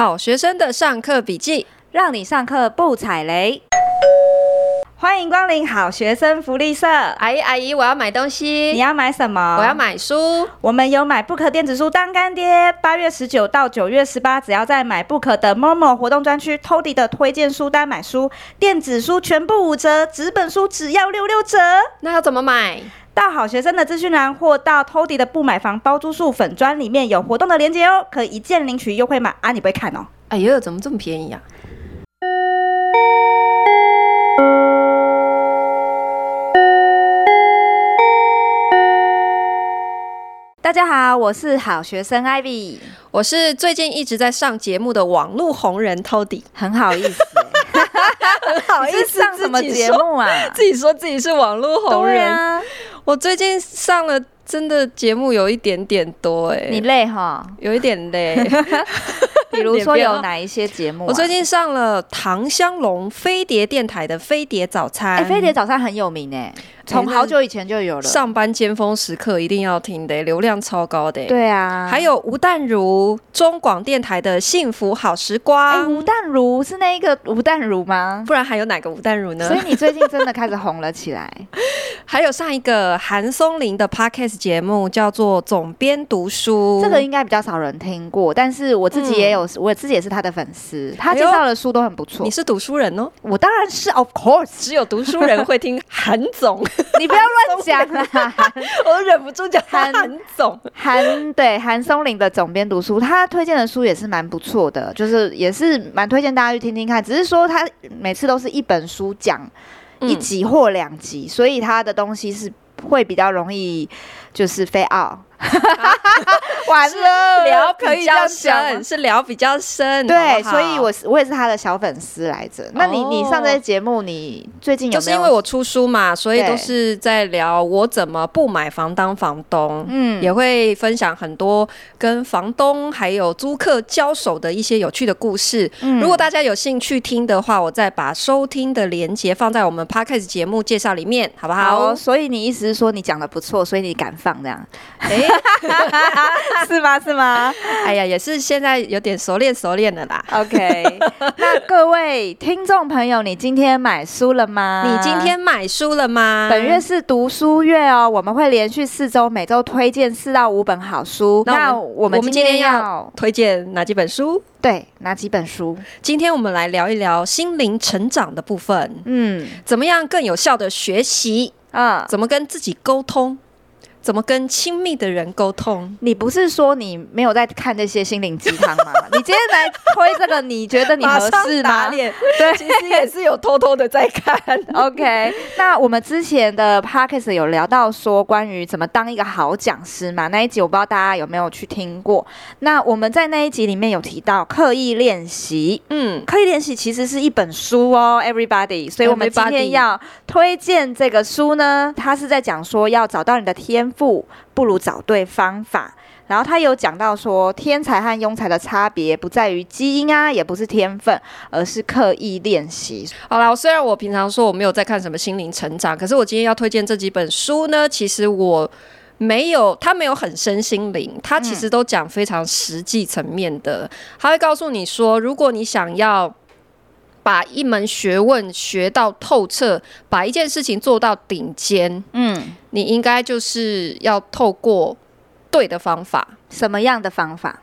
好学生的上课笔记，让你上课不踩雷。欢迎光临好学生福利社。阿姨阿姨，我要买东西。你要买什么？我要买书。我们有买 Book 电子书当干爹。八月十九到九月十八，只要在买 Book 的 Momo 活动专区，Toddy 的推荐书单买书，电子书全部五折，纸本书只要六六折。那要怎么买？到好学生的资讯栏或到 Toddy 的不买房包租数粉砖里面有活动的链接哦，可以一键领取优惠码啊！你不会看哦？哎呦，怎么这么便宜啊？大家好，我是好学生 Ivy，我是最近一直在上节目的网络红人 Toddy，很好意思，很好意思上什么节目啊？自己说自己是网络红人，啊、我最近上了真的节目有一点点多哎、欸，你累哈？有一点累，比如说有哪一些节目、啊？我最近上了唐香龙飞碟电台的飞碟早餐，哎、欸，飞碟早餐很有名哎、欸。从好久以前就有了，上班尖峰时刻一定要听的，流量超高的。对啊，还有吴淡如中广电台的幸福好时光。哎，吴淡如是那一个吴淡如吗？不然还有哪个吴淡如呢？所以你最近真的开始红了起来。还有上一个韩松林的 Podcast 节目叫做《总编读书》，这个应该比较少人听过，但是我自己也有，嗯、我自己也是他的粉丝，他介绍的书都很不错。你是读书人哦？我当然是，Of course，只有读书人会听韩总。你不要乱讲啦！我都忍不住讲韩总，韩对韩松林的总编读书，他推荐的书也是蛮不错的，就是也是蛮推荐大家去听听看。只是说他每次都是一本书讲一集或两集，嗯，所以他的东西是会比较容易就是飞奥。完了，聊比较深，是聊比较深，对，好好，所以我是我也是他的小粉丝来着。那你你上这些节目，你最近？就是因为我出书嘛，所以都是在聊我怎么不买房当房东，嗯，也会分享很多跟房东还有租客交手的一些有趣的故事。嗯，如果大家有兴趣听的话，我再把收听的连接放在我们 Podcast 节目介绍里面，好不好？好，所以你意思是说你讲的不错，所以你敢放这样？欸 是吗？是吗？哎呀，也是现在有点熟练熟练的啦。OK，那各位听众朋友，你今天买书了吗？你今天买书了吗？本月是读书月哦，我们会连续四周，每周推荐四到五本好书。那我们今天要推荐哪几本书？对，哪几本书？今天我们来聊一聊心灵成长的部分。嗯，怎么样更有效的学习？啊，怎么跟自己沟通？怎么跟亲密的人沟通？你不是说你没有在看那些心灵鸡汤吗？你今天来推这个，你觉得你合适吗？对，其实也是有偷偷的在看。OK，那我们之前的 Podcast 有聊到说关于怎么当一个好讲师嘛？那一集我不知道大家有没有去听过。那我们在那一集里面有提到刻意练习，嗯，刻意练习其实是一本书哦，Everybody。所以我们今天要推荐这个书呢，它是在讲说要找到你的天赋不如找对方法，然后他有讲到说，天才和庸才的差别不在于基因啊，也不是天分，而是刻意练习。好啦，虽然我平常说我没有在看什么心灵成长，可是我今天要推荐这几本书呢，其实我没有，他没有很身心灵，他其实都讲非常实际层面的。他会告诉你说，如果你想要。把一门学问学到透彻，把一件事情做到顶尖，嗯，你应该就是要透过对的方法。什么样的方法？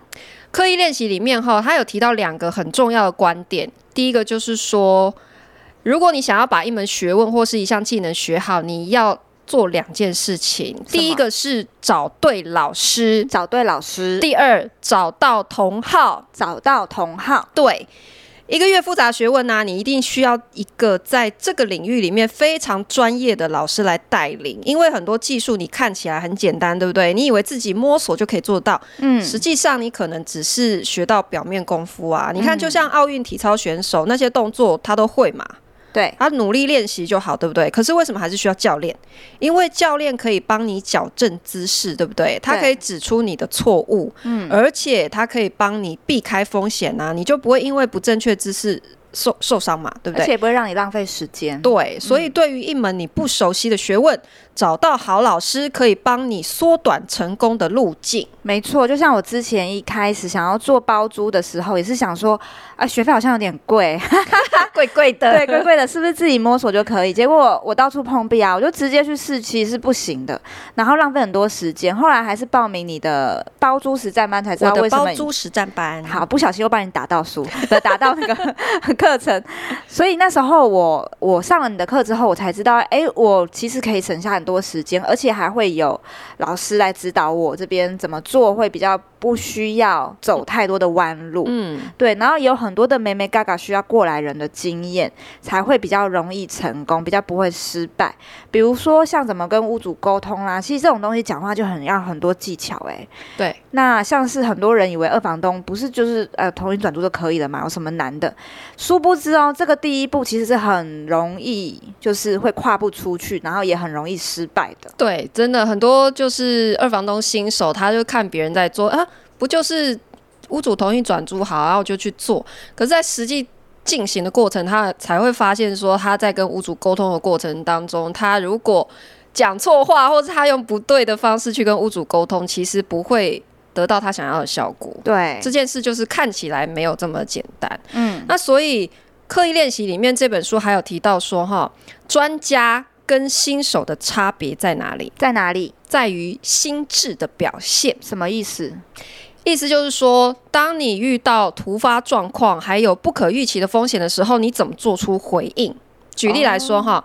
刻意练习里面哈，他有提到两个很重要的观点。第一个就是说，如果你想要把一门学问或是一项技能学好，你要做两件事情。第一个是找对老师，找对老师；第二，找到同好，找到同好。对。一个越复杂学问呢、啊，你一定需要一个在这个领域里面非常专业的老师来带领，因为很多技术你看起来很简单，对不对？你以为自己摸索就可以做到，嗯，实际上你可能只是学到表面功夫啊。你看，就像奥运体操选手那些动作，他都会嘛。对，他努力练习就好，对不对？可是为什么还是需要教练？因为教练可以帮你矫正姿势，对不对？他可以指出你的错误，嗯，而且他可以帮你避开风险啊，你就不会因为不正确姿势受受伤嘛，对不对？而且也不会让你浪费时间。对，所以对于一门你不熟悉的学问，嗯、找到好老师可以帮你缩短成功的路径。没错，就像我之前一开始想要做包租的时候，也是想说，啊，学费好像有点贵，贵贵的，对，贵贵的，是不是自己摸索就可以？结果我到处碰壁啊，我就直接去试，其实是不行的，然后浪费很多时间。后来还是报名你的包租实战班，才知道为什么包租实战班。好，不小心又帮你打到书，打到那个课程。所以那时候我我上了你的课之后，我才知道，哎，我其实可以省下很多时间，而且还会有老师来指导我这边怎么做。会比较不需要走太多的弯路，嗯，对，然后有很多的眉眉嘎嘎需要过来人的经验，才会比较容易成功，比较不会失败。比如说像怎么跟屋主沟通啦，其实这种东西讲话就很要很多技巧哎、欸。对，那像是很多人以为二房东不是就是呃同意转租就可以了嘛，有什么难的？殊不知哦，这个第一步其实是很容易，就是会跨不出去，然后也很容易失败的。对，真的很多就是二房东新手，他就看。别人在做啊，不就是屋主同意转租好，然后就去做。可是，在实际进行的过程，他才会发现说，他在跟屋主沟通的过程当中，他如果讲错话，或者他用不对的方式去跟屋主沟通，其实不会得到他想要的效果。对，这件事就是看起来没有这么简单。嗯，那所以刻意练习里面这本书还有提到说，哈，专家。跟新手的差别在哪里？在哪里？在于心智的表现。什么意思？意思就是说，当你遇到突发状况，还有不可预期的风险的时候，你怎么做出回应？举例来说，哈、哦，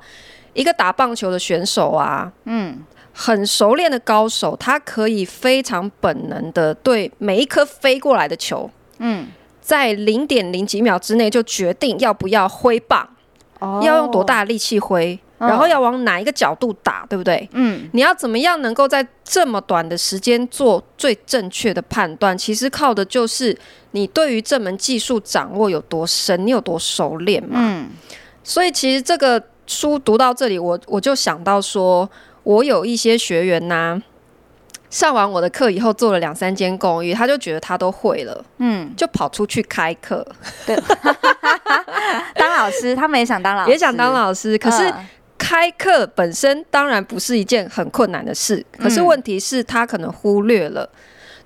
一个打棒球的选手啊，嗯，很熟练的高手，他可以非常本能的对每一颗飞过来的球，嗯，在零点零几秒之内就决定要不要挥棒，哦，要用多大的力气挥。然后要往哪一个角度打，对不对？嗯，你要怎么样能够在这么短的时间做最正确的判断？其实靠的就是你对于这门技术掌握有多深，你有多熟练嘛。嗯，所以其实这个书读到这里，我我就想到说，我有一些学员呐、啊，上完我的课以后做了两三间公寓，他就觉得他都会了，嗯，就跑出去开课，对，当老师，他们也想当老师，也想当老师，可是。嗯开课本身当然不是一件很困难的事，可是问题是，他可能忽略了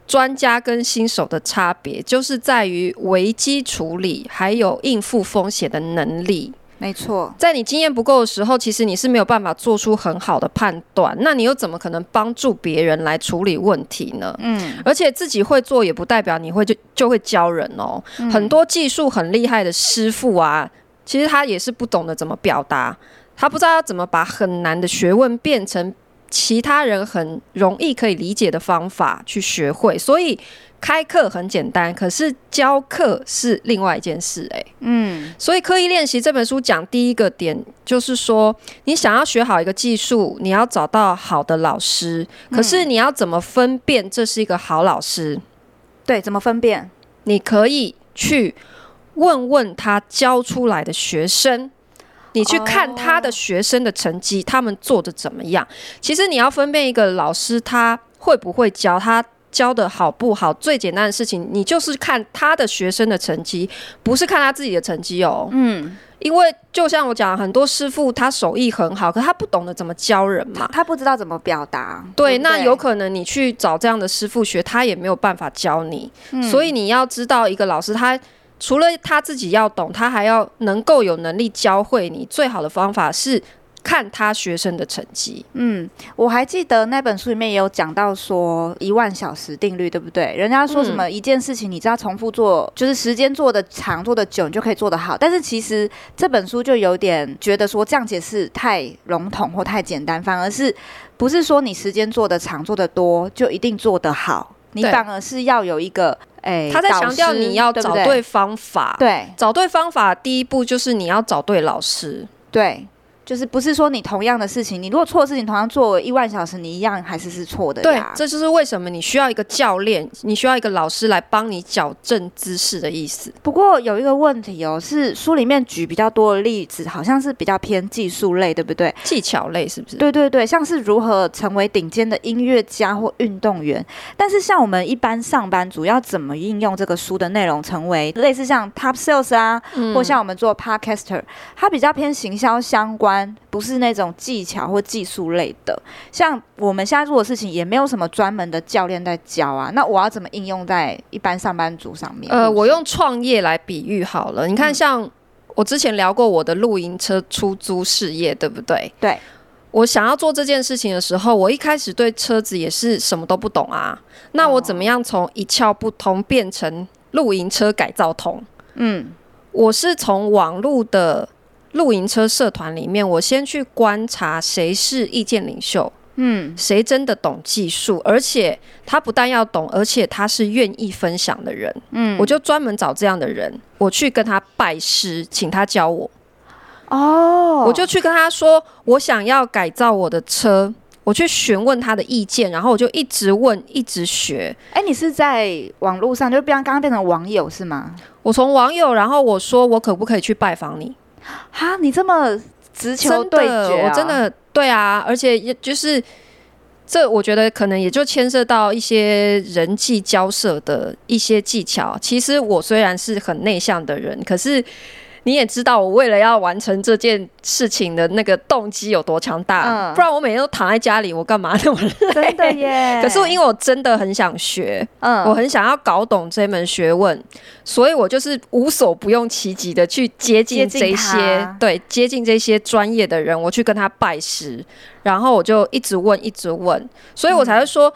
专家跟新手的差别，就是在于危机处理还有应付风险的能力。没错，在你经验不够的时候，其实你是没有办法做出很好的判断。那你又怎么可能帮助别人来处理问题呢？嗯，而且自己会做也不代表你会就就会教人哦。很多技术很厉害的师傅啊，其实他也是不懂得怎么表达。他不知道要怎么把很难的学问变成其他人很容易可以理解的方法去学会，所以开课很简单，可是教课是另外一件事。诶，嗯，所以刻意练习这本书讲第一个点就是说，你想要学好一个技术，你要找到好的老师，可是你要怎么分辨这是一个好老师？对，怎么分辨？你可以去问问他教出来的学生。你去看他的学生的成绩，他们做的怎么样？其实你要分辨一个老师他会不会教，他教的好不好。最简单的事情，你就是看他的学生的成绩，不是看他自己的成绩哦。嗯，因为就像我讲，很多师傅他手艺很好，可他不懂得怎么教人嘛，他不知道怎么表达。对，那有可能你去找这样的师傅学，他也没有办法教你。所以你要知道，一个老师他。除了他自己要懂，他还要能够有能力教会你。最好的方法是看他学生的成绩。嗯，我还记得那本书里面也有讲到说一万小时定律，对不对？人家说什么一件事情，你只要重复做，就是时间做的长、做的久，你就可以做得好。但是其实这本书就有点觉得说这样解释太笼统或太简单，反而是不是说你时间做的长、做的多就一定做得好？你反而是要有一个。欸、他在强调你要找对？方法，对，对，找对方法，第一步就是你要找对老师，对，就是不是说你同样的事情，你如果错的事情同样做一万小时，你一样还是是错的。对，这就是为什么你需要一个教练，你需要一个老师来帮你矫正姿势的意思。不过有一个问题哦，是书里面举比较多的例子，好像是比较偏技术类，对不对？技巧类是不是？对对对，像是如何成为顶尖的音乐家或运动员。但是像我们一般上班族要怎么应用这个书的内容，成为类似像 Top Sales 啊，嗯、或像我们做 Podcaster，它比较偏行销相关。不是那种技巧或技术类的，像我们现在做的事情，也没有什么专门的教练在教啊。那我要怎么应用在一般上班族上面？呃，我用创业来比喻好了。你看，像我之前聊过我的露营车出租事业，对不对？对。我想要做这件事情的时候，我一开始对车子也是什么都不懂啊。那我怎么样从一窍不通变成露营车改造通？嗯，我是从网络的。露营车社团里面，我先去观察谁是意见领袖，嗯，谁真的懂技术，而且他不但要懂，而且他是愿意分享的人，嗯，我就专门找这样的人，我去跟他拜师，请他教我。哦，我就去跟他说，我想要改造我的车，我去询问他的意见，然后我就一直问，一直学。哎，你是在网络上，就变刚刚变成网友是吗？我从网友，然后我说我可不可以去拜访你？哈，你这么直球对我真的对啊，而且也就是这，我觉得可能也就牵涉到一些人际交涉的一些技巧。其实我虽然是很内向的人，可是。你也知道我为了要完成这件事情的那个动机有多强大，嗯、不然我每天都躺在家里，我干嘛那么累？真的耶！可是因为我真的很想学，嗯，我很想要搞懂这门学问，所以我就是无所不用其极的去接近这些，对，接近这些专业的人，我去跟他拜师，然后我就一直问，一直问，所以我才会说，嗯、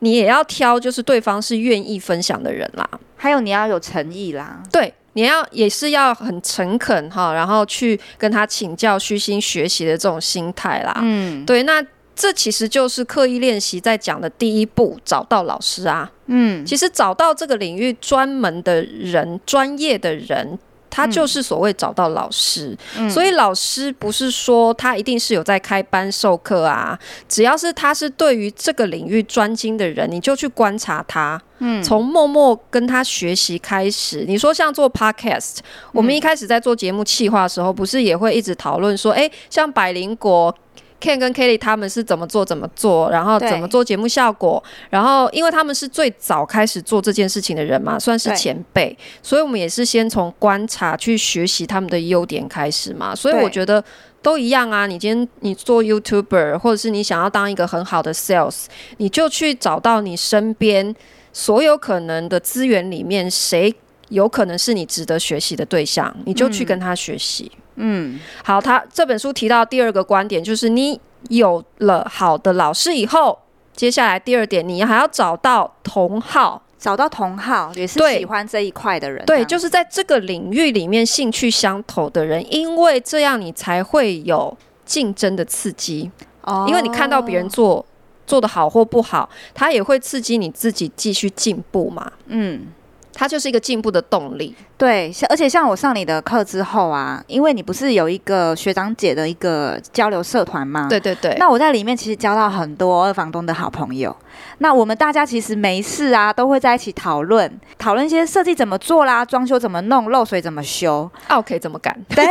你也要挑，就是对方是愿意分享的人啦，还有你要有诚意啦，对。你要也是要很诚恳哈，然后去跟他请教、虚心学习的这种心态啦。嗯，对，那这其实就是刻意练习在讲的第一步，找到老师啊。嗯，其实找到这个领域专门的人、专业的人。他就是所谓找到老师，嗯、所以老师不是说他一定是有在开班授课啊，只要是他是对于这个领域专精的人，你就去观察他，嗯，从默默跟他学习开始。你说像做 podcast，我们一开始在做节目企划的时候，不是也会一直讨论说，哎、欸，像百灵果。Ken 跟 Kelly 他们是怎么做怎么做，然后怎么做节目效果，然后因为他们是最早开始做这件事情的人嘛，算是前辈，所以我们也是先从观察去学习他们的优点开始嘛。所以我觉得都一样啊。你今天你做 YouTuber，或者是你想要当一个很好的 Sales，你就去找到你身边所有可能的资源里面，谁有可能是你值得学习的对象，你就去跟他学习。嗯嗯，好，他这本书提到第二个观点就是，你有了好的老师以后，接下来第二点，你还要找到同好，找到同好也是喜欢这一块的人，对，对，就是在这个领域里面兴趣相投的人，因为这样你才会有竞争的刺激，哦，因为你看到别人做做的好或不好，他也会刺激你自己继续进步嘛，嗯。它就是一个进步的动力，对，像而且像我上你的课之后啊，因为你不是有一个学长姐的一个交流社团吗？对对对。那我在里面其实交到很多二房东的好朋友。那我们大家其实没事啊，都会在一起讨论，讨论一些设计怎么做啦，装修怎么弄，漏水怎么修，OK 怎么干？对，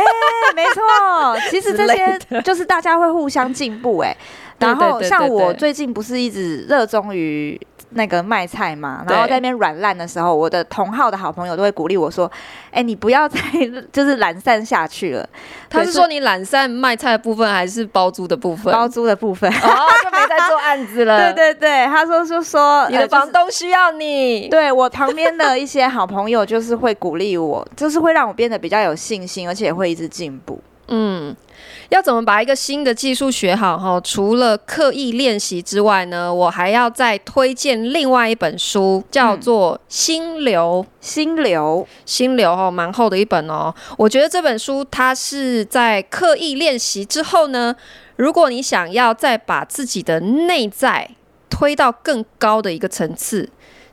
没错。其实这些就是大家会互相进步哎、欸。然后像我最近不是一直热衷于。那个卖菜嘛，然后在那边软烂的时候，我的同号的好朋友都会鼓励我说：“哎、欸，你不要再 就是懒散下去了。”他是说你懒散卖菜的部分，还是包租的部分？包租的部分，哦，就没在做案子了。对对对，他说就说你的房东需要你。呃就是、对我旁边的一些好朋友，就是会鼓励我，就是会让我变得比较有信心，而且也会一直进步。嗯。要怎么把一个新的技术学好？哈，除了刻意练习之外呢，我还要再推荐另外一本书，叫做《心流》。心流，心流，哈，蛮厚的一本哦。我觉得这本书它是在刻意练习之后呢，如果你想要再把自己的内在推到更高的一个层次。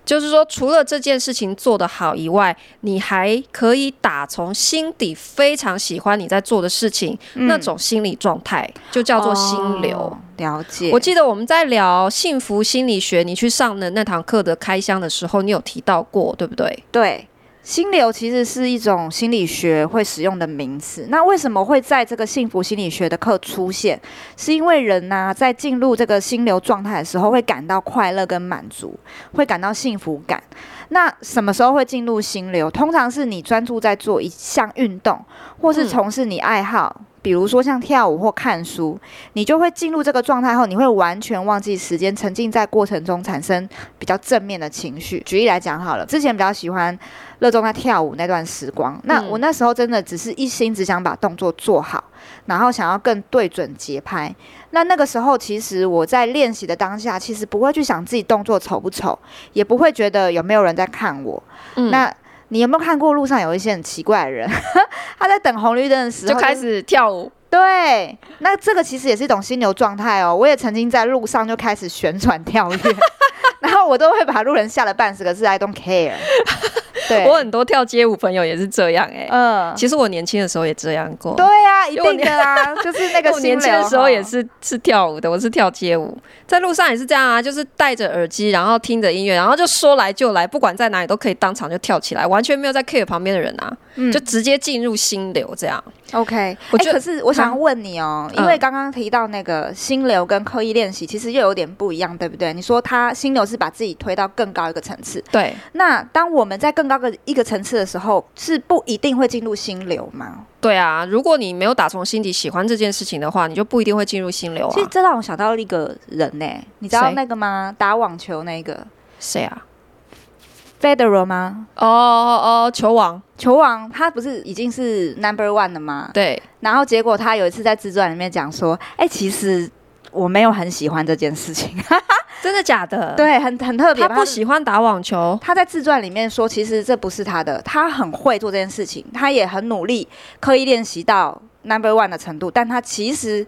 就是说，除了这件事情做得好以外，你还可以打从心底非常喜欢你在做的事情，嗯、那种心理状态就叫做心流。哦、了解。我记得我们在聊幸福心理学，你去上的那堂课的开箱的时候，你有提到过，对不对？对。心流其实是一种心理学会使用的名词。那为什么会在这个幸福心理学的课出现？是因为人呢、在进入这个心流状态的时候，会感到快乐跟满足，会感到幸福感。那什么时候会进入心流？通常是你专注在做一项运动，或是从事你爱好。嗯比如说像跳舞或看书，你就会进入这个状态后，你会完全忘记时间，沉浸在过程中，产生比较正面的情绪。举例来讲好了，之前比较喜欢热衷在跳舞那段时光，那我那时候真的只是一心只想把动作做好，然后想要更对准节拍。那那个时候，其实我在练习的当下，其实不会去想自己动作丑不丑，也不会觉得有没有人在看我。嗯，那。你有没有看过路上有一些很奇怪的人？他在等红绿灯的时候就开始跳舞。对，那这个其实也是一种心流状态哦。我也曾经在路上就开始旋转跳跃，然后我都会把路人吓了半死，可是 I don't care。对，我很多跳街舞朋友也是这样哎、欸，嗯，其实我年轻的时候也这样过。对呀、啊，一定的啊，就是那个我年轻的时候也是是跳舞的，我是跳街舞，在路上也是这样啊，就是戴着耳机，然后听着音乐，然后就说来就来，不管在哪里都可以当场就跳起来，完全没有在 care 旁边的人啊，嗯、就直接进入心流这样。OK，我觉得、欸、可是我想要问你哦、喔，因为刚刚提到那个心流跟刻意练习，其实又有点不一样，对不对？你说他心流是把自己推到更高一个层次，对。那当我们在更高个一个层次的时候，是不一定会进入心流吗？对啊，如果你没有打从心底喜欢这件事情的话，你就不一定会进入心流啊。其实这让我想到一个人呢、欸，你知道那个吗？打网球那个谁啊？Federer 吗？哦哦哦，球王，球王，他不是已经是 Number One 了吗？对。然后结果他有一次在自传里面讲说：“哎、欸，其实我没有很喜欢这件事情。”真的假的？对，很很特别。他不喜欢打网球。他在自传里面说，其实这不是他的，他很会做这件事情，他也很努力，刻意练习到 Number One 的程度，但他其实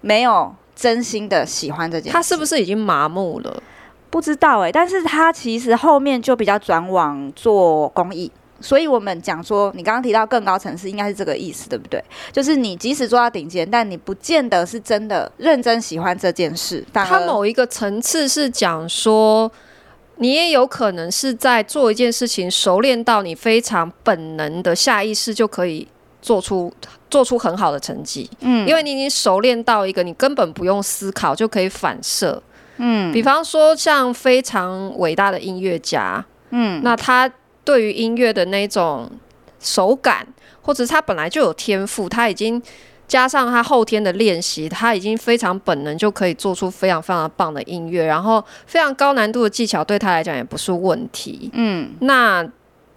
没有真心的喜欢这件事。他是不是已经麻木了？不知道哎、欸，但是他其实后面就比较转往做公益，所以我们讲说，你刚刚提到更高层次，应该是这个意思，对不对？就是你即使做到顶尖，但你不见得是真的认真喜欢这件事。他某一个层次是讲说，你也有可能是在做一件事情，熟练到你非常本能的下意识就可以做出做出很好的成绩。嗯，因为你已经熟练到一个你根本不用思考就可以反射。嗯，比方说像非常伟大的音乐家，嗯，那他对于音乐的那种手感，或者是他本来就有天赋，他已经加上他后天的练习，他已经非常本能就可以做出非常非常棒的音乐，然后非常高难度的技巧对他来讲也不是问题。嗯，那。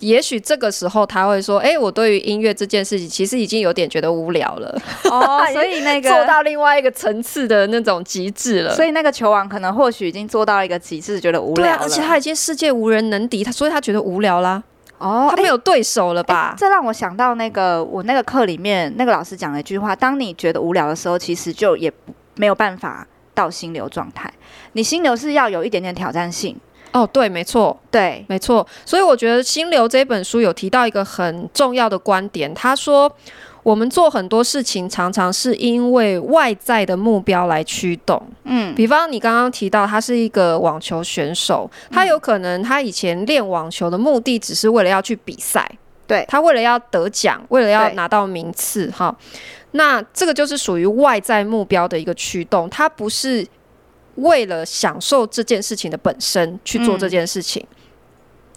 也许这个时候他会说：“哎、欸，我对于音乐这件事情其实已经有点觉得无聊了。”哦，所以那个做到另外一个层次的那种极致了。所以那个球王可能或许已经做到一个极致，觉得无聊了。对啊，而且他已经世界无人能敌，他所以他觉得无聊啦。哦，他没有对手了吧？欸欸、这让我想到那个我那个课里面那个老师讲了一句话：当你觉得无聊的时候，其实就也没有办法到心流状态。你心流是要有一点点挑战性。哦，对，没错，对，没错。所以我觉得《心流》这本书有提到一个很重要的观点，他说我们做很多事情常常是因为外在的目标来驱动。嗯，比方你刚刚提到他是一个网球选手，他有可能他以前练网球的目的只是为了要去比赛，对，他为了要得奖，为了要拿到名次，哈。那这个就是属于外在目标的一个驱动，它不是。为了享受这件事情的本身去做这件事情，嗯、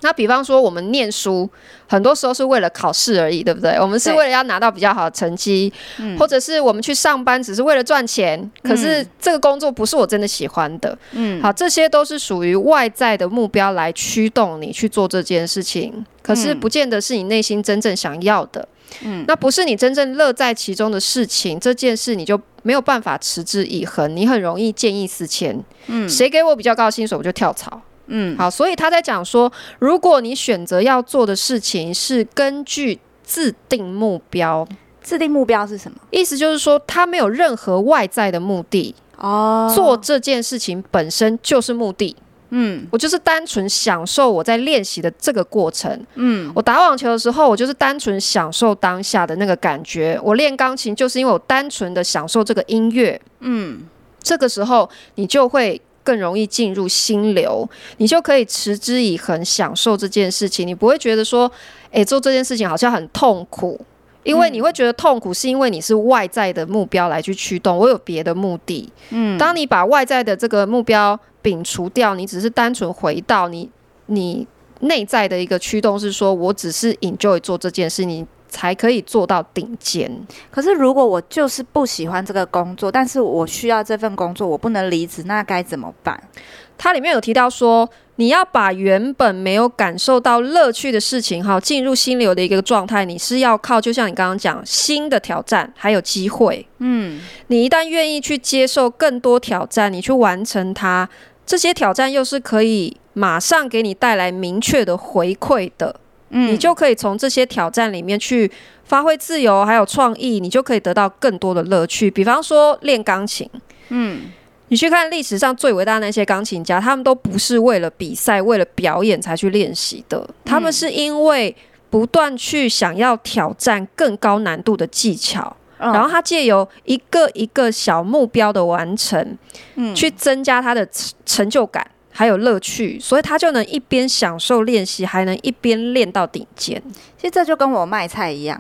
那比方说我们念书，很多时候是为了考试而已，对不对？我们是为了要拿到比较好的成绩，或者是我们去上班只是为了赚钱，嗯、可是这个工作不是我真的喜欢的。嗯，好，这些都是属于外在的目标来驱动你去做这件事情，可是不见得是你内心真正想要的。嗯，那不是你真正乐在其中的事情，这件事你就没有办法持之以恒，你很容易见异思迁。嗯，谁给我比较高薪水，我就跳槽。嗯，好，所以他在讲说，如果你选择要做的事情是根据自定目标，自定目标是什么？意思就是说，他没有任何外在的目的哦，做这件事情本身就是目的。嗯，我就是单纯享受我在练习的这个过程。嗯，我打网球的时候，我就是单纯享受当下的那个感觉。我练钢琴就是因为我单纯的享受这个音乐。嗯，这个时候你就会更容易进入心流，你就可以持之以恒享受这件事情。你不会觉得说，诶，做这件事情好像很痛苦。因为你会觉得痛苦，是因为你是外在的目标来去驱动，我有别的目的。嗯，当你把外在的这个目标摒除掉，你只是单纯回到你你内在的一个驱动，是说我只是 enjoy 做这件事，你才可以做到顶尖。可是如果我就是不喜欢这个工作，但是我需要这份工作，我不能离职，那该怎么办？它里面有提到说，你要把原本没有感受到乐趣的事情，哈，进入心流的一个状态，你是要靠，就像你刚刚讲，新的挑战还有机会。嗯，你一旦愿意去接受更多挑战，你去完成它，这些挑战又是可以马上给你带来明确的回馈的。嗯，你就可以从这些挑战里面去发挥自由，还有创意，你就可以得到更多的乐趣。比方说练钢琴，嗯。你去看历史上最伟大的那些钢琴家，他们都不是为了比赛、为了表演才去练习的，他们是因为不断去想要挑战更高难度的技巧，然后他借由一个一个小目标的完成，嗯去增加他的成就感。还有乐趣，所以他就能一边享受练习，还能一边练到顶尖。其实这就跟我卖菜一样，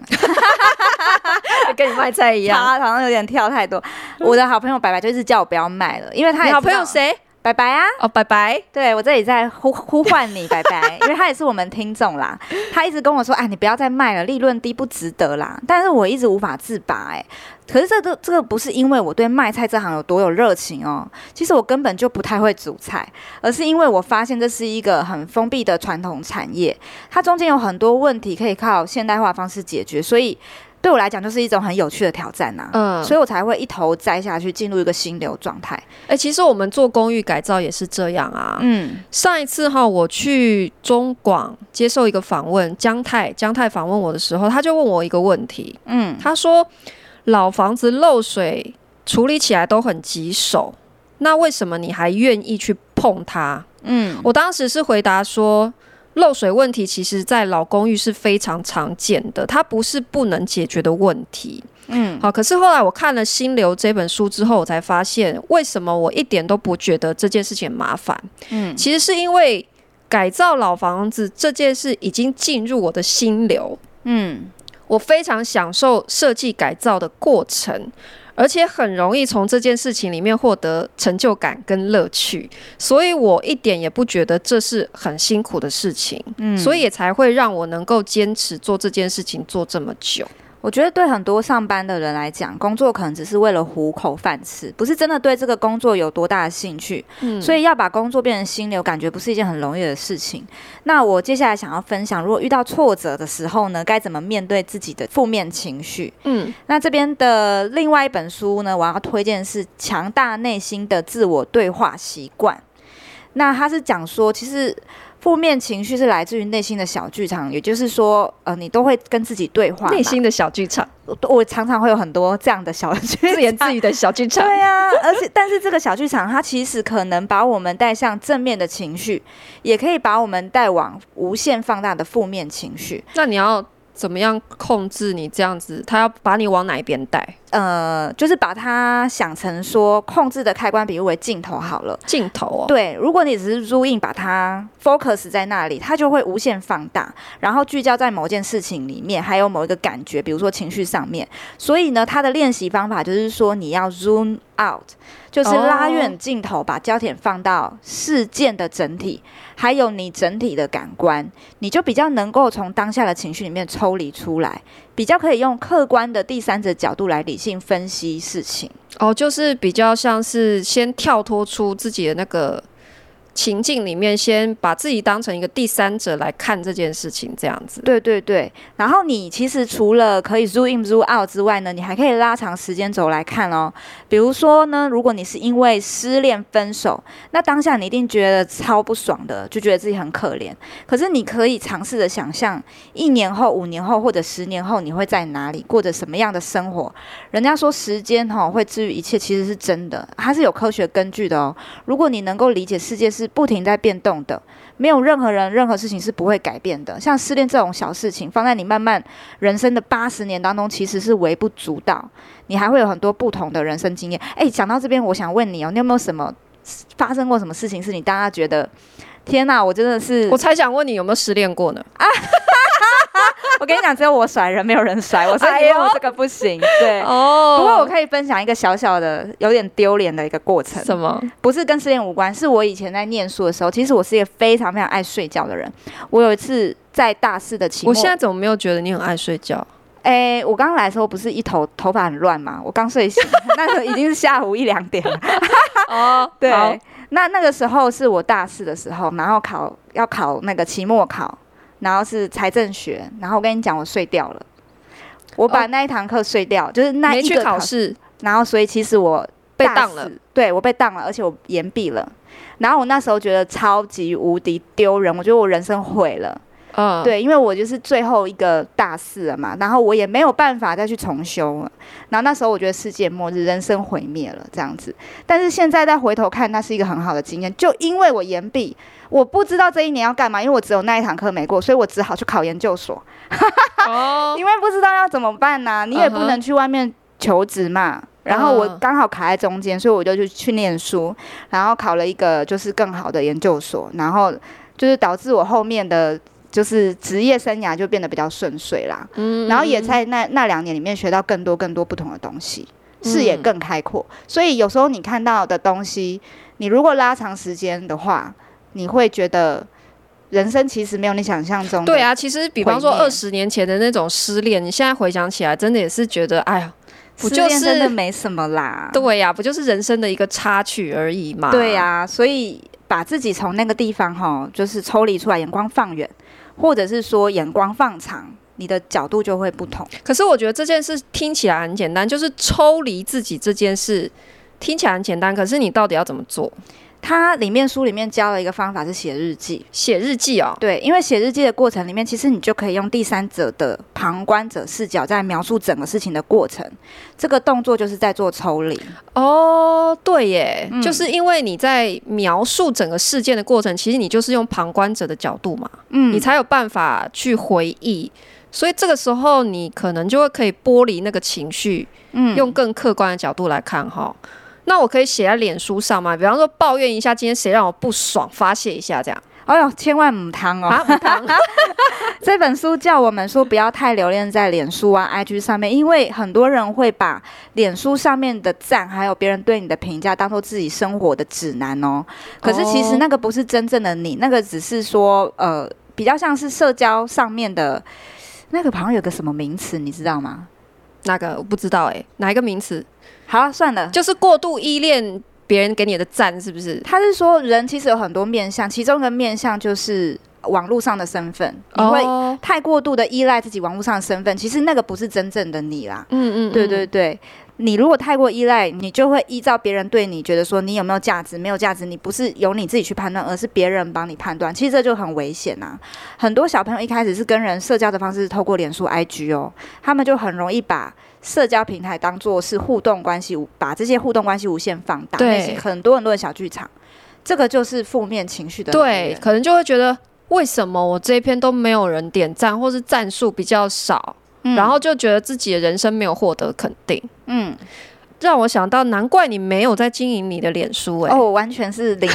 跟你卖菜一样，他好像有点跳太多。我的好朋友白白就是叫我不要卖了，因为他也好朋友谁？白白啊，哦，拜拜，对，我这里在呼呼唤你，拜拜，因为他也是我们听众啦。他一直跟我说，哎，你不要再卖了，利润低，不值得啦。但是我一直无法自拔，哎，可是这都这个不是因为我对卖菜这行有多有热情哦，其实我根本就不太会煮菜，而是因为我发现这是一个很封闭的传统产业，它中间有很多问题可以靠现代化方式解决，所以。对我来讲，就是一种很有趣的挑战呐、啊，嗯，所以我才会一头栽下去，进入一个心流状态。哎、欸，其实我们做公寓改造也是这样啊，嗯，上一次哈，我去中广接受一个访问，姜太姜太访问我的时候，他就问我一个问题，嗯，他说老房子漏水处理起来都很棘手，那为什么你还愿意去碰它？嗯，我当时是回答说。漏水问题其实，在老公寓是非常常见的，它不是不能解决的问题。嗯，好，可是后来我看了《心流》这本书之后，我才发现，为什么我一点都不觉得这件事情麻烦。嗯，其实是因为改造老房子这件事已经进入我的心流。嗯，我非常享受设计改造的过程。而且很容易从这件事情里面获得成就感跟乐趣，所以我一点也不觉得这是很辛苦的事情，嗯，所以也才会让我能够坚持做这件事情做这么久。我觉得对很多上班的人来讲，工作可能只是为了糊口饭吃，不是真的对这个工作有多大的兴趣。嗯，所以要把工作变成心流，感觉不是一件很容易的事情。那我接下来想要分享，如果遇到挫折的时候呢，该怎么面对自己的负面情绪？嗯，那这边的另外一本书呢，我要推荐是《强大内心的自我对话习惯》。那他是讲说，其实。负面情绪是来自于内心的小剧场，也就是说，呃，你都会跟自己对话。内心的小剧场，我我常常会有很多这样的小剧场，自言自语的小剧场。对呀、啊，而且但是这个小剧场，它其实可能把我们带向正面的情绪，也可以把我们带往无限放大的负面情绪。那你要怎么样控制你这样子？他要把你往哪一边带？呃，就是把它想成说控制的开关，比如为镜头好了。镜头哦，对，如果你只是 zoom in 把它 focus 在那里，它就会无限放大，然后聚焦在某件事情里面，还有某一个感觉，比如说情绪上面。所以呢，它的练习方法就是说，你要 zoom out，就是拉远镜头，把焦点放到事件的整体，还有你整体的感官，你就比较能够从当下的情绪里面抽离出来。比较可以用客观的第三者角度来理性分析事情哦，就是比较像是先跳脱出自己的那个。情境里面，先把自己当成一个第三者来看这件事情，这样子。对对对。然后你其实除了可以 zoom in zoom out 之外呢，你还可以拉长时间轴来看哦。比如说呢，如果你是因为失恋分手，那当下你一定觉得超不爽的，就觉得自己很可怜。可是你可以尝试着想象，一年后、五年后或者十年后，你会在哪里过着什么样的生活？人家说时间哈会治愈一切，其实是真的，它是有科学根据的哦。如果你能够理解世界是。不停在变动的，没有任何人、任何事情是不会改变的。像失恋这种小事情，放在你慢慢人生的八十年当中，其实是微不足道。你还会有很多不同的人生经验。诶，讲到这边，我想问你哦，你有没有什么发生过什么事情，是你大家觉得天哪，我真的是……我才想问你有没有失恋过呢？啊！我跟你讲，只有我甩人，没有人甩 我，所以你问我这个不行。对哦，不过我可以分享一个小小的、有点丢脸的一个过程。什么？不是跟失恋无关，是我以前在念书的时候，其实我是一个非常非常爱睡觉的人。我有一次在大四的期末，我现在怎么没有觉得你很爱睡觉？哎，我刚来的时候不是一头头发很乱吗？我刚睡醒，那时候已经是下午一两点了。哦，对，那那个时候是我大四的时候，然后考要考那个期末考。然后是财政学，然后我跟你讲，我睡掉了，我把那一堂课睡掉，哦、就是那一个考试，然后所以其实我被当了，对我被当了，而且我延毕了，然后我那时候觉得超级无敌丢人，我觉得我人生毁了。嗯，对，因为我就是最后一个大四了嘛，然后我也没有办法再去重修了。然后那时候我觉得世界末日，人生毁灭了这样子。但是现在再回头看，那是一个很好的经验。就因为我延毕，我不知道这一年要干嘛，因为我只有那一堂课没过，所以我只好去考研究所。哦，因为不知道要怎么办呢、啊？你也不能去外面求职嘛。然后我刚好卡在中间，所以我就去去念书，然后考了一个就是更好的研究所，然后就是导致我后面的。就是职业生涯就变得比较顺遂啦，嗯，然后也在那那两年里面学到更多更多不同的东西，视野更开阔。所以有时候你看到的东西，你如果拉长时间的话，你会觉得人生其实没有你想象中的。对啊，其实比方说二十年前的那种失恋，你现在回想起来，真的也是觉得，哎呀，不就是真的没什么啦。对呀，不就是人生的一个插曲而已嘛。对呀，所以把自己从那个地方哈，就是抽离出来，眼光放远。或者是说眼光放长，你的角度就会不同。可是我觉得这件事听起来很简单，就是抽离自己这件事听起来很简单。可是你到底要怎么做？它里面书里面教了一个方法是写日记，写日记哦。对，因为写日记的过程里面，其实你就可以用第三者的旁观者视角在描述整个事情的过程。这个动作就是在做抽离。哦，对耶，嗯，就是因为你在描述整个事件的过程，其实你就是用旁观者的角度嘛，嗯，你才有办法去回忆。所以这个时候你可能就会可以剥离那个情绪，嗯，用更客观的角度来看哈。那我可以写在脸书上吗？比方说抱怨一下今天谁让我不爽，发泄一下这样。哎呦，千万唔汤哦！母汤。这本书叫我们说不要太留恋在脸书啊、IG 上面，因为很多人会把脸书上面的赞，还有别人对你的评价，当做自己生活的指南哦。可是其实那个不是真正的你，那个只是说呃，比较像是社交上面的那个，好像有个什么名词，你知道吗？那个我不知道哎、欸，哪一个名词？好，算了，就是过度依恋别人给你的赞，是不是？他是说人其实有很多面相，其中一个面相就是网络上的身份，你会太过度的依赖自己网络上的身份，其实那个不是真正的你啦。嗯嗯，对对对。你如果太过依赖，你就会依照别人对你觉得说你有没有价值，没有价值，你不是由你自己去判断，而是别人帮你判断。其实这就很危险呐、啊。很多小朋友一开始是跟人社交的方式是透过脸书、IG 哦，他们就很容易把社交平台当做是互动关系，把这些互动关系无限放大，对，很多很多的小剧场，这个就是负面情绪的。对，可能就会觉得为什么我这一篇都没有人点赞，或是赞数比较少。然后就觉得自己的人生没有获得肯定，嗯，让我想到，难怪你没有在经营你的脸书哎、欸，哦，我完全是零，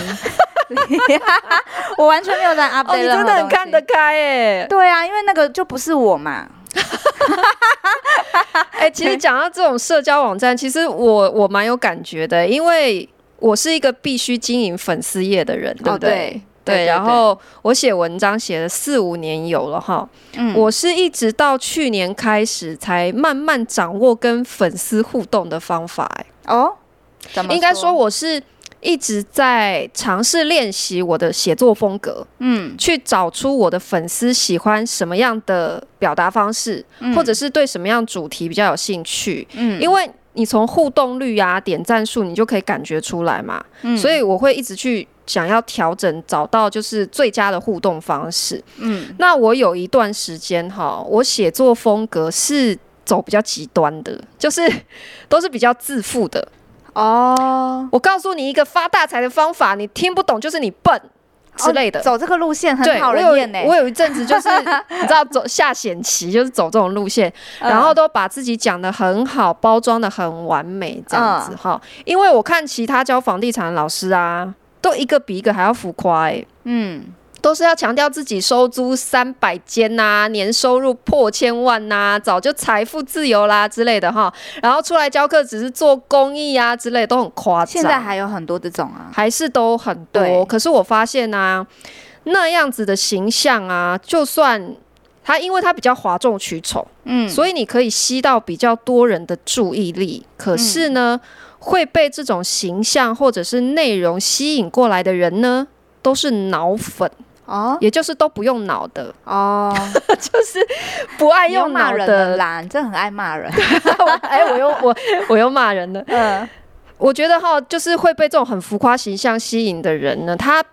我完全没有在 update，、哦、你真的很看得开哎、欸，对啊，因为那个就不是我嘛，哎、欸，其实讲到这种社交网站，其实我我蛮有感觉的，因为我是一个必须经营粉丝页的人，对不对？哦对对，对，然后我写文章写了四五年有了哈，嗯，我是一直到去年开始才慢慢掌握跟粉丝互动的方法，哎，哦，怎么？应该说我是一直在尝试练习我的写作风格，嗯，去找出我的粉丝喜欢什么样的表达方式，嗯，或者是对什么样主题比较有兴趣，嗯，因为你从互动率啊、点赞数，你就可以感觉出来嘛，嗯，所以我会一直去。想要调整，找到就是最佳的互动方式。嗯，那我有一段时间哈，我写作风格是走比较极端的，就是 都是比较自负的。哦，我告诉你一个发大财的方法，你听不懂就是你笨。之类的，走这个路线很讨人厌呢。我有一阵子就是 你知道走下险棋，就是走这种路线，然后都把自己讲的很好，包装的很完美这样子哈。因为我看其他教房地产的老师啊，都一个比一个还要浮夸哎。嗯。都是要强调自己收租三百间呐，年收入破千万呐、啊，早就财富自由啦之类的哈。然后出来教课只是做公益啊之类，都很夸张。现在还有很多这种啊，还是都很多。可是我发现呢、啊，那样子的形象啊，就算他因为他比较哗众取宠，嗯，所以你可以吸到比较多人的注意力。可是呢，嗯、会被这种形象或者是内容吸引过来的人呢，都是脑粉。哦，也就是都不用脑的哦，就是不爱用脑的，的啦，你真的很爱骂人。哎、欸，我又我我又骂人了。嗯，我觉得哈，就是会被这种很浮夸形象吸引的人呢，他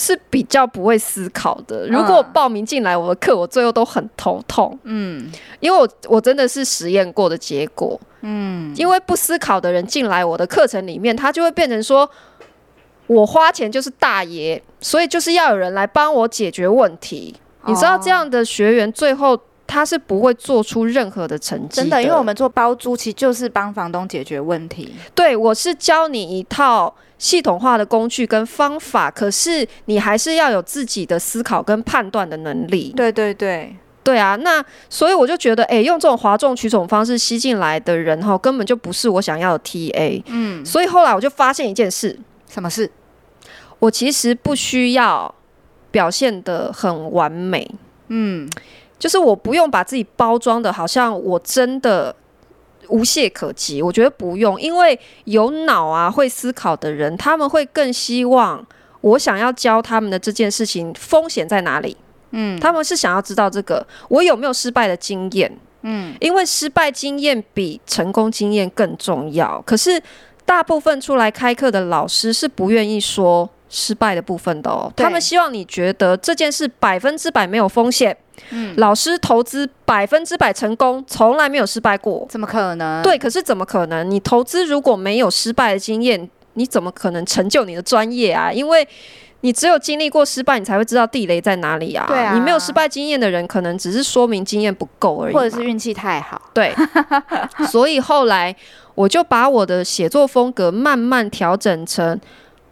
是比较不会思考的。如果我报名进来我的课，我最后都很头痛。嗯，因为我我真的是实验过的结果。嗯，因为不思考的人进来我的课程里面，他就会变成说。我花钱就是大爷，所以就是要有人来帮我解决问题。你知道这样的学员最后他是不会做出任何的成绩。真的，因为我们做包租其实就是帮房东解决问题。对，我是教你一套系统化的工具跟方法，可是你还是要有自己的思考跟判断的能力。对对对，对啊。那所以我就觉得，哎、欸，用这种哗众取宠方式吸进来的人哈，根本就不是我想要的 TA。嗯。所以后来我就发现一件事，什么事？我其实不需要表现的很完美，嗯，就是我不用把自己包装的好像我真的无懈可击。我觉得不用，因为有脑啊、会思考的人，他们会更希望我想要教他们的这件事情风险在哪里，嗯，他们是想要知道这个我有没有失败的经验，嗯，因为失败经验比成功经验更重要。可是大部分出来开课的老师是不愿意说。失败的部分的哦，他们希望你觉得这件事百分之百没有风险。嗯，老师投资百分之百成功，从来没有失败过，怎么可能？对，可是怎么可能？你投资如果没有失败的经验，你怎么可能成就你的专业啊？因为你只有经历过失败，你才会知道地雷在哪里啊。对啊，你没有失败经验的人，可能只是说明经验不够而已，或者是运气太好。对，所以后来我就把我的写作风格慢慢调整成。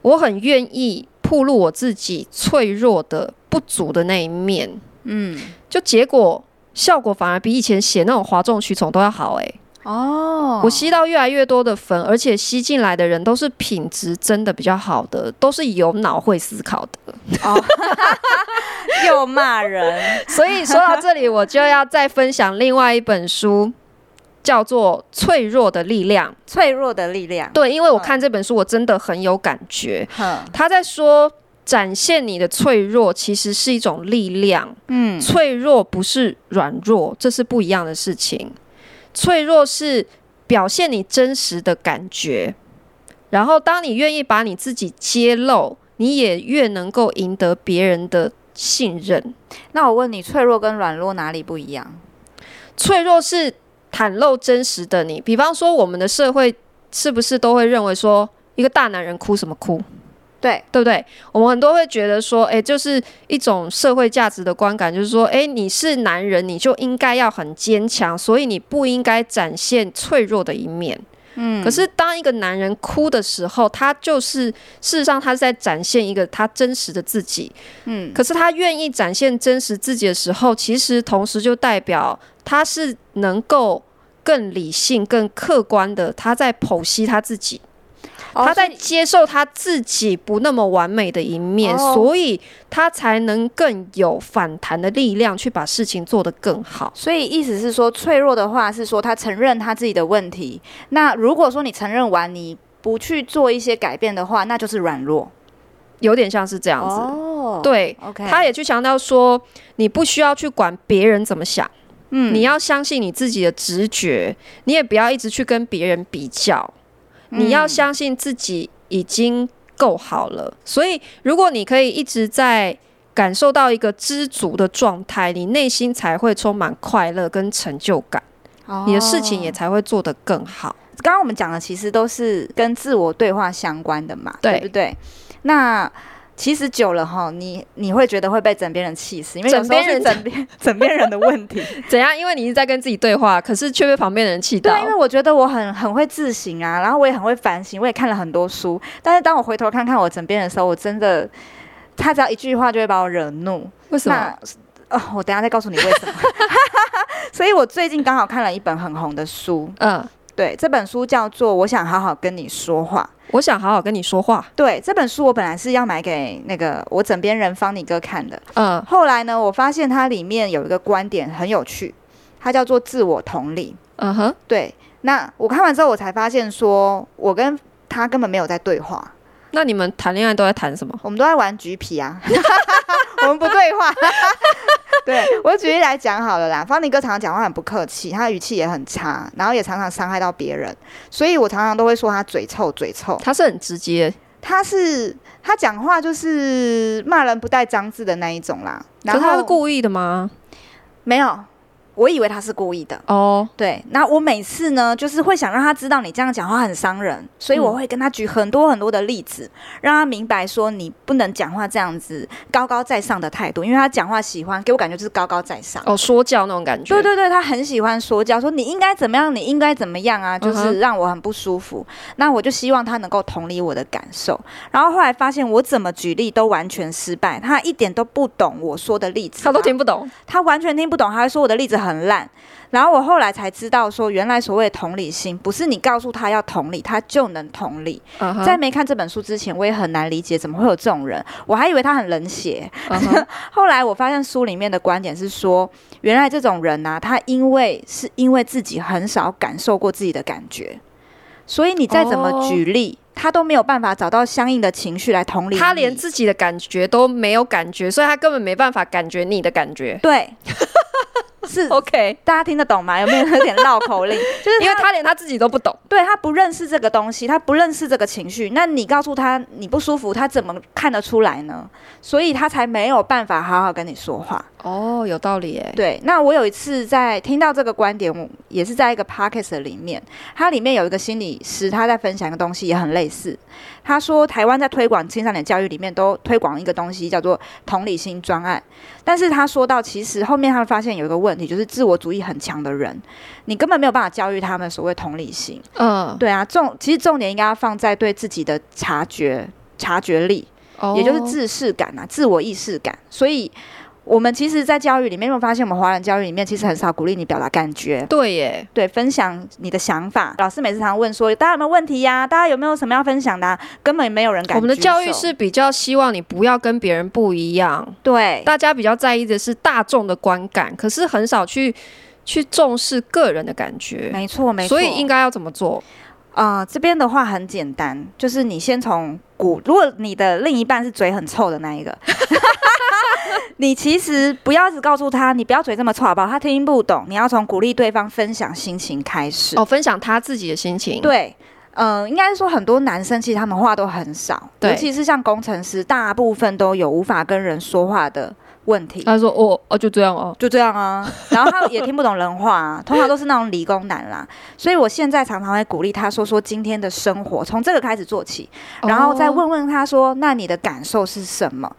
我很愿意暴露我自己脆弱的不足的那一面，嗯，就结果效果反而比以前写那种哗众取宠都要好哎、欸。哦，我吸到越来越多的粉，而且吸进来的人都是品质真的比较好的，都是有脑会思考的。哦，又骂人，所以说到这里，我就要再分享另外一本书。叫做脆弱的力量，脆弱的力量。对，因为我看这本书，我真的很有感觉。嗯，他在说，展现你的脆弱其实是一种力量。嗯，脆弱不是软弱，这是不一样的事情。脆弱是表现你真实的感觉，然后当你愿意把你自己揭露，你也越能够赢得别人的信任。那我问你，脆弱跟软弱哪里不一样？脆弱是。袒露真实的你，比方说，我们的社会是不是都会认为说，一个大男人哭什么哭？对，对不对？我们很多会觉得说，诶，就是一种社会价值的观感，就是说，诶，你是男人，你就应该要很坚强，所以你不应该展现脆弱的一面。嗯，可是当一个男人哭的时候，他就是事实上他是在展现一个他真实的自己。嗯，可是他愿意展现真实自己的时候，其实同时就代表他是能够更理性、更客观的，他在剖析他自己。他在接受他自己不那么完美的一面，哦，所以他才能更有反弹的力量去把事情做得更好。所以意思是说，脆弱的话是说他承认他自己的问题。那如果说你承认完，你不去做一些改变的话，那就是软弱，有点像是这样子。哦，对，okay. 他也去强调说，你不需要去管别人怎么想，嗯，你要相信你自己的直觉，你也不要一直去跟别人比较。你要相信自己已经够好了，所以如果你可以一直在感受到一个知足的状态，你内心才会充满快乐跟成就感。哦、你的事情也才会做得更好。刚刚我们讲的其实都是跟自我对话相关的嘛，对，对不对？那其实久了哈，你你会觉得会被枕边人气死，因为有时候是枕边 枕边人的问题。怎样？因为你一直在跟自己对话，可是却被旁边的人气到。对，因为我觉得我很很会自省啊，然后我也很会反省，我也看了很多书。但是当我回头看看我枕边人的时候，我真的，他只要一句话就会把我惹怒。为什么？哦，我等下再告诉你为什么。所以我最近刚好看了一本很红的书，嗯。对，这本书叫做《我想好好跟你说话》。我想好好跟你说话。对，这本书我本来是要买给那个我枕边人方尼哥看的。嗯。后来呢，我发现它里面有一个观点很有趣，它叫做自我同理。嗯哼。对。那我看完之后，我才发现说，我跟他根本没有在对话。那你们谈恋爱都在谈什么？我们都在玩橘皮啊。我们不对话。对，我举例来讲好了啦。方林哥常常讲话很不客气，他的语气也很差，然后也常常伤害到别人，所以我常常都会说他嘴臭，嘴臭。他是很直接，他是他讲话就是骂人不带脏字的那一种啦。然后可是他是故意的吗？没有。我以为他是故意的哦，oh. 对，那我每次呢，就是会想让他知道你这样讲话很伤人，所以我会跟他举很多很多的例子，嗯、让他明白说你不能讲话这样子高高在上的态度，因为他讲话喜欢给我感觉就是高高在上哦，说教那种感觉。对对对，他很喜欢说教，说你应该怎么样，你应该怎么样啊，就是让我很不舒服。Uh. 那我就希望他能够同理我的感受，然后后来发现我怎么举例都完全失败，他一点都不懂我说的例子，他都听不懂，他完全听不懂，他还说我的例子很烂。然后我后来才知道，说原来所谓的同理心，不是你告诉他要同理，他就能同理。Uh huh. 在没看这本书之前，我也很难理解怎么会有这种人，我还以为他很冷血。Uh huh. 后来我发现书里面的观点是说，原来这种人呢、啊，他因为是因为自己很少感受过自己的感觉，所以你再怎么举例，oh. 他都没有办法找到相应的情绪来同理。他连自己的感觉都没有感觉，所以他根本没办法感觉你的感觉。对。是 OK，大家听得懂吗？有没有有点绕口令？就是因为他连他自己都不懂，对，他不认识这个东西，他不认识这个情绪。那你告诉他你不舒服，他怎么看得出来呢？所以他才没有办法好好跟你说话。哦，有道理诶。对，那我有一次在听到这个观点，我也是在一个 podcast 里面，它里面有一个心理师他在分享一个东西，也很类似。他说，台湾在推广青少年教育里面都推广一个东西，叫做同理心专案。但是他说到，其实后面他们发现有一个问题，就是自我主义很强的人，你根本没有办法教育他们所谓同理心。嗯，对啊，重其实重点应该要放在对自己的察觉、察觉力，哦、也就是自视感啊，自我意识感。所以。我们其实，在教育里面，有没有发现，我们华人教育里面其实很少鼓励你表达感觉。对耶，对，分享你的想法。老师每次常问说，大家有没有问题呀？大家有没有什么要分享的啊？根本没有人敢。我们的教育是比较希望你不要跟别人不一样。对，大家比较在意的是大众的观感，可是很少去去重视个人的感觉。没错，没错。所以应该要怎么做？啊、呃，这边的话很简单，就是你先从鼓。如果你的另一半是嘴很臭的那一个。你其实不要只告诉他，你不要嘴这么臭好不好？他听不懂。你要从鼓励对方分享心情开始。哦，分享他自己的心情。对，嗯、呃，应该说很多男生其实他们话都很少，尤其是像工程师，大部分都有无法跟人说话的问题。他说：“哦，哦，就这样哦，就这样啊。”然后他也听不懂人话啊，通常都是那种理工男啦。所以我现在常常会鼓励他说说今天的生活，从这个开始做起，然后再问问他说：“哦、那你的感受是什么？”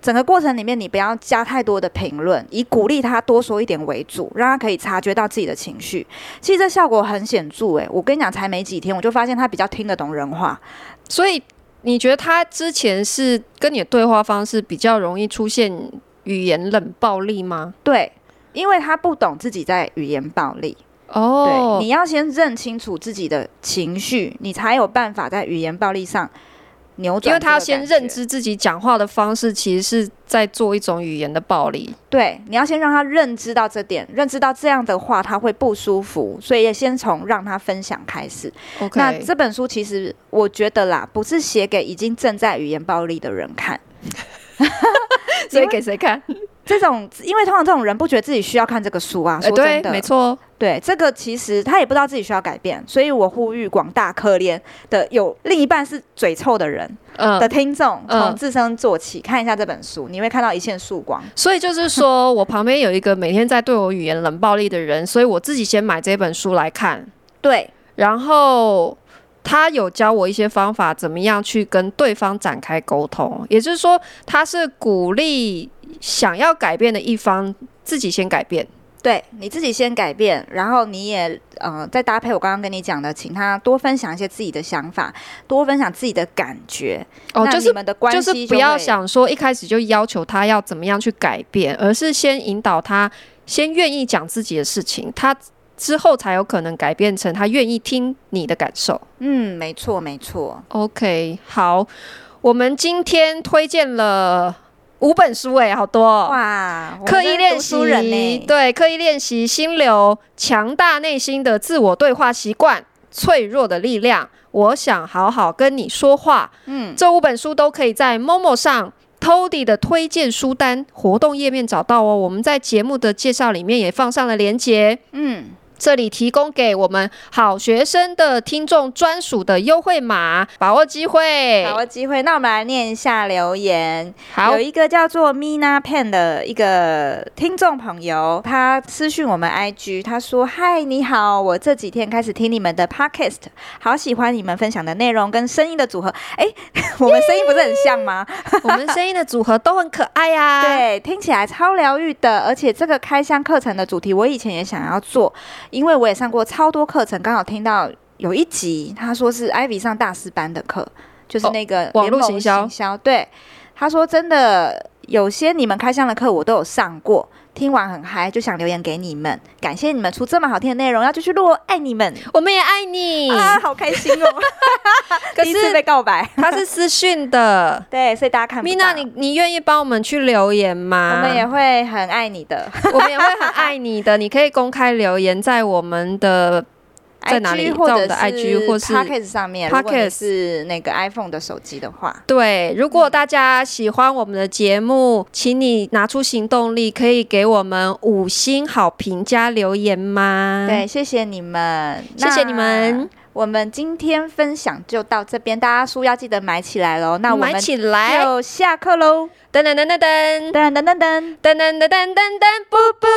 整个过程里面，你不要加太多的评论，以鼓励他多说一点为主，让他可以察觉到自己的情绪。其实这效果很显著，诶，我跟你讲，才没几天，我就发现他比较听得懂人话。所以你觉得他之前是跟你的对话方式比较容易出现语言冷暴力吗？对，因为他不懂自己在语言暴力。哦，对，你要先认清楚自己的情绪，你才有办法在语言暴力上扭转。因为他要先认知自己讲话的方式，其实是在做一种语言的暴力。对，你要先让他认知到这点，认知到这样的话他会不舒服，所以也先从让他分享开始。Okay 那这本书其实我觉得啦，不是写给已经正在语言暴力的人看，所以给谁看？这种，因为通常这种人不觉得自己需要看这个书啊，说真的，欸、没错，对这个其实他也不知道自己需要改变，所以我呼吁广大可怜的有另一半是嘴臭的人的听众，从、嗯、自身做起、嗯，看一下这本书，你会看到一线曙光。所以就是说我旁边有一个每天在对我语言冷暴力的人，所以我自己先买这本书来看，对，然后。他有教我一些方法，怎么样去跟对方展开沟通。也就是说，他是鼓励想要改变的一方自己先改变。对，你自己先改变，然后你也呃再搭配我刚刚跟你讲的，请他多分享一些自己的想法，多分享自己的感觉。哦，就是你们的关系就，就是不要想说一开始就要求他要怎么样去改变，而是先引导他先愿意讲自己的事情。他。之后才有可能改变成他愿意听你的感受。嗯，没错，没错。OK，好，我们今天推荐了五本书，哎，好多哇！刻意练习，对，刻意练习心流，强大内心的自我对话习惯，脆弱的力量。我想好好跟你说话。嗯，这五本书都可以在 Momo 上。Toddy 的推荐书单活动页面找到哦，我们在节目的介绍里面也放上了链接。嗯。这里提供给我们好学生的听众专属的优惠码，把握机会，把握机会。那我们来念一下留言。好，有一个叫做 Mina Pen 的一个听众朋友，他私讯我们 IG，他说：“嗨，你好，我这几天开始听你们的 Podcast，好喜欢你们分享的内容跟声音的组合。哎，我们声音不是很像吗？我们声音的组合都很可爱呀、啊。对，听起来超疗愈的。而且这个开箱课程的主题，我以前也想要做。”因为我也上过超多课程，刚好听到有一集，他说是 Ivy 上大师班的课，就是那个网络行销。行销对，他说真的，有些你们开箱的课我都有上过，听完很嗨，就想留言给你们，感谢你们出这么好听的内容，要继续录，爱你们，我们也爱你啊，好开心哦！第一次被告白，他是私讯的，对，所以大家看。Mina，你你愿意帮我们去留言吗？我们也会很爱你的，我们也会很爱你的。你可以公开留言在我们的在哪里？在我们的 IG 或是 Pocket 上面。Pocket 是那个 iPhone 的手机的话，对。如果大家喜欢我们的节目，请你拿出行动力，可以给我们五星好评加留言吗？对，谢谢你们，谢谢你们。我们今天分享就到这边，大家书要记得买起来喽。那我们就下课喽！噔噔噔噔噔噔噔噔噔噔噔噔噔噔，噔，噔，噔，